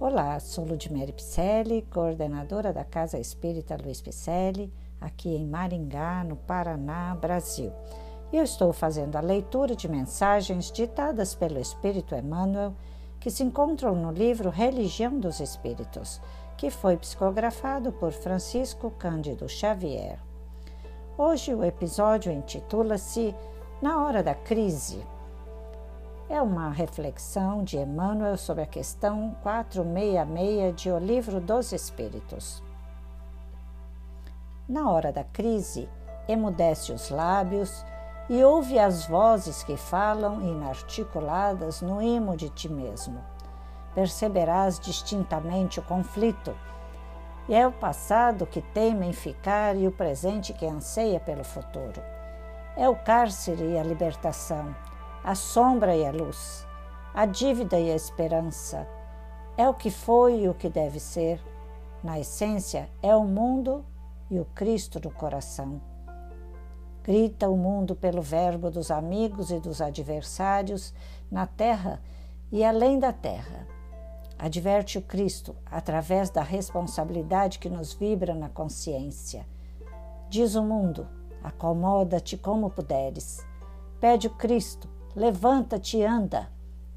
Olá, sou Ludmere Picelli, coordenadora da Casa Espírita Luiz Picelli, aqui em Maringá, no Paraná, Brasil. E eu estou fazendo a leitura de mensagens ditadas pelo Espírito Emmanuel, que se encontram no livro Religião dos Espíritos, que foi psicografado por Francisco Cândido Xavier. Hoje o episódio intitula-se Na Hora da Crise é uma reflexão de Emmanuel sobre a questão 466 de O Livro dos Espíritos. Na hora da crise, emudece os lábios e ouve as vozes que falam inarticuladas no imo de ti mesmo. Perceberás distintamente o conflito. E é o passado que teme em ficar e o presente que anseia pelo futuro. É o cárcere e a libertação a sombra e a luz, a dívida e a esperança. É o que foi e o que deve ser. Na essência, é o mundo e o Cristo no coração. Grita o mundo pelo verbo dos amigos e dos adversários na terra e além da terra. Adverte o Cristo através da responsabilidade que nos vibra na consciência. Diz o mundo: acomoda-te como puderes. Pede o Cristo Levanta-te e anda,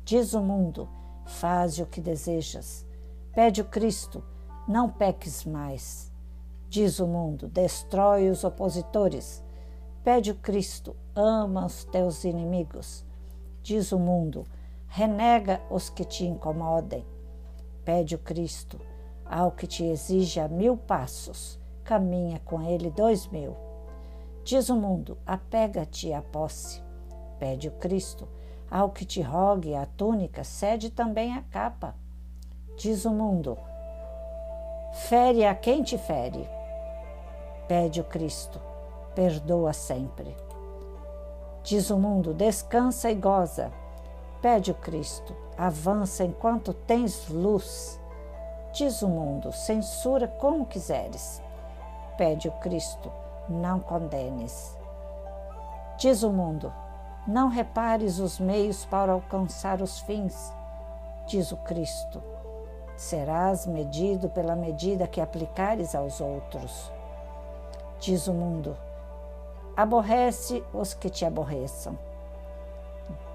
diz o mundo, faze o que desejas. Pede o Cristo, não peques mais. Diz o mundo, destrói os opositores. Pede o Cristo, ama os teus inimigos. Diz o mundo, renega os que te incomodem. Pede o Cristo, ao que te exija mil passos, caminha com ele dois mil. Diz o mundo, apega-te à posse pede o Cristo. Ao que te rogue a túnica, cede também a capa. Diz o mundo: fere a quem te fere. Pede o Cristo, perdoa sempre. Diz o mundo: descansa e goza. Pede o Cristo, avança enquanto tens luz. Diz o mundo: censura como quiseres. Pede o Cristo, não condenes. Diz o mundo: não repares os meios para alcançar os fins, diz o Cristo. Serás medido pela medida que aplicares aos outros. Diz o mundo: aborrece os que te aborreçam.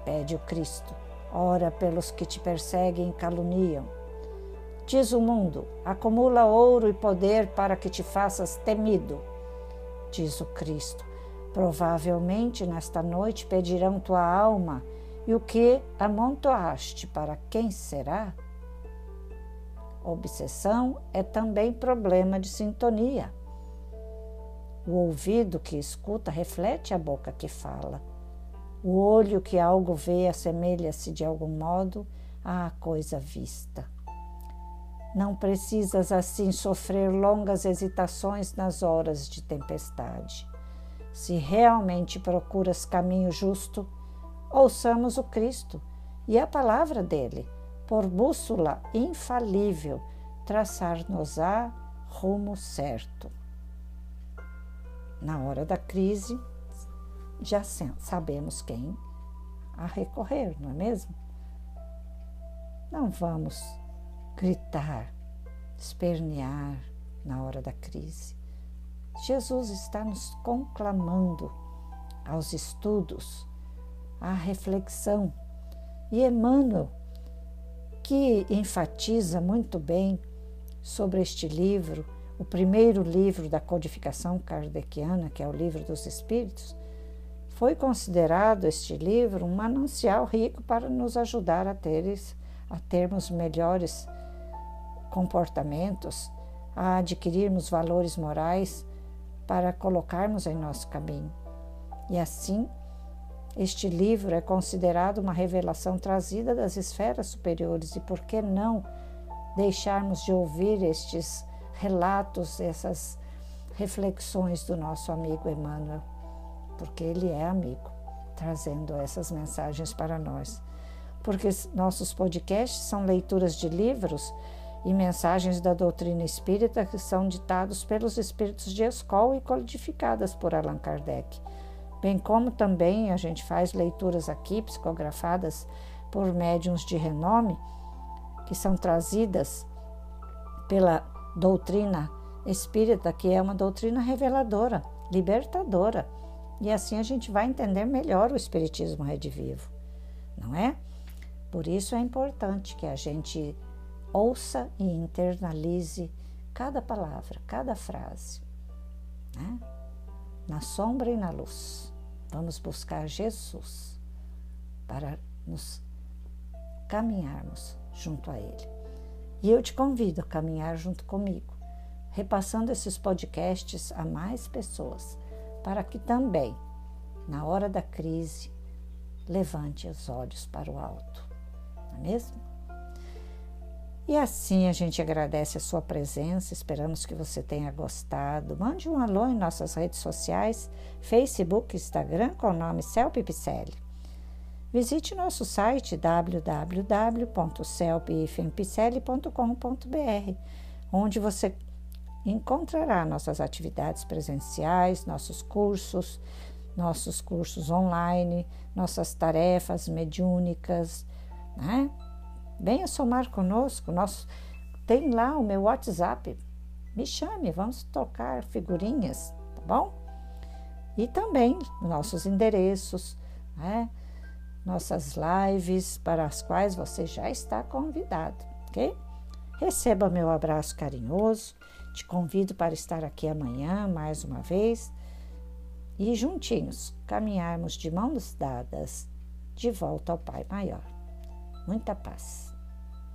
Pede o Cristo: ora pelos que te perseguem e caluniam. Diz o mundo: acumula ouro e poder para que te faças temido. Diz o Cristo: Provavelmente nesta noite pedirão tua alma, e o que amontoaste para quem será? Obsessão é também problema de sintonia. O ouvido que escuta reflete a boca que fala. O olho que algo vê assemelha-se de algum modo à coisa vista. Não precisas assim sofrer longas hesitações nas horas de tempestade. Se realmente procuras caminho justo, ouçamos o Cristo e a palavra dele, por bússola infalível, traçar-nos-á rumo certo. Na hora da crise, já sabemos quem a recorrer, não é mesmo? Não vamos gritar, espernear na hora da crise. Jesus está nos conclamando aos estudos, à reflexão. E Emmanuel, que enfatiza muito bem sobre este livro, o primeiro livro da codificação kardeciana, que é o Livro dos Espíritos, foi considerado este livro um manancial rico para nos ajudar a, a termos melhores comportamentos, a adquirirmos valores morais para colocarmos em nosso caminho. E assim, este livro é considerado uma revelação trazida das esferas superiores, e por que não deixarmos de ouvir estes relatos, essas reflexões do nosso amigo Emmanuel, porque ele é amigo, trazendo essas mensagens para nós. Porque nossos podcasts são leituras de livros e mensagens da doutrina espírita que são ditados pelos espíritos de escola e codificadas por Allan Kardec. Bem como também a gente faz leituras aqui, psicografadas por médiums de renome, que são trazidas pela doutrina espírita, que é uma doutrina reveladora, libertadora. E assim a gente vai entender melhor o Espiritismo redivivo, não é? Por isso é importante que a gente ouça e internalize cada palavra, cada frase, né? na sombra e na luz. Vamos buscar Jesus para nos caminharmos junto a Ele. E eu te convido a caminhar junto comigo, repassando esses podcasts a mais pessoas, para que também, na hora da crise, levante os olhos para o alto. Não é mesmo? E assim a gente agradece a sua presença, esperamos que você tenha gostado. Mande um alô em nossas redes sociais, Facebook, Instagram, com o nome Cel Pipicelli. Visite nosso site www.celpifempicelli.com.br, onde você encontrará nossas atividades presenciais, nossos cursos, nossos cursos online, nossas tarefas mediúnicas, né? Venha somar conosco. Nosso, tem lá o meu WhatsApp. Me chame, vamos tocar figurinhas, tá bom? E também nossos endereços, né? nossas lives para as quais você já está convidado, ok? Receba meu abraço carinhoso. Te convido para estar aqui amanhã mais uma vez e juntinhos caminharmos de mãos dadas de volta ao Pai Maior. Muita paz.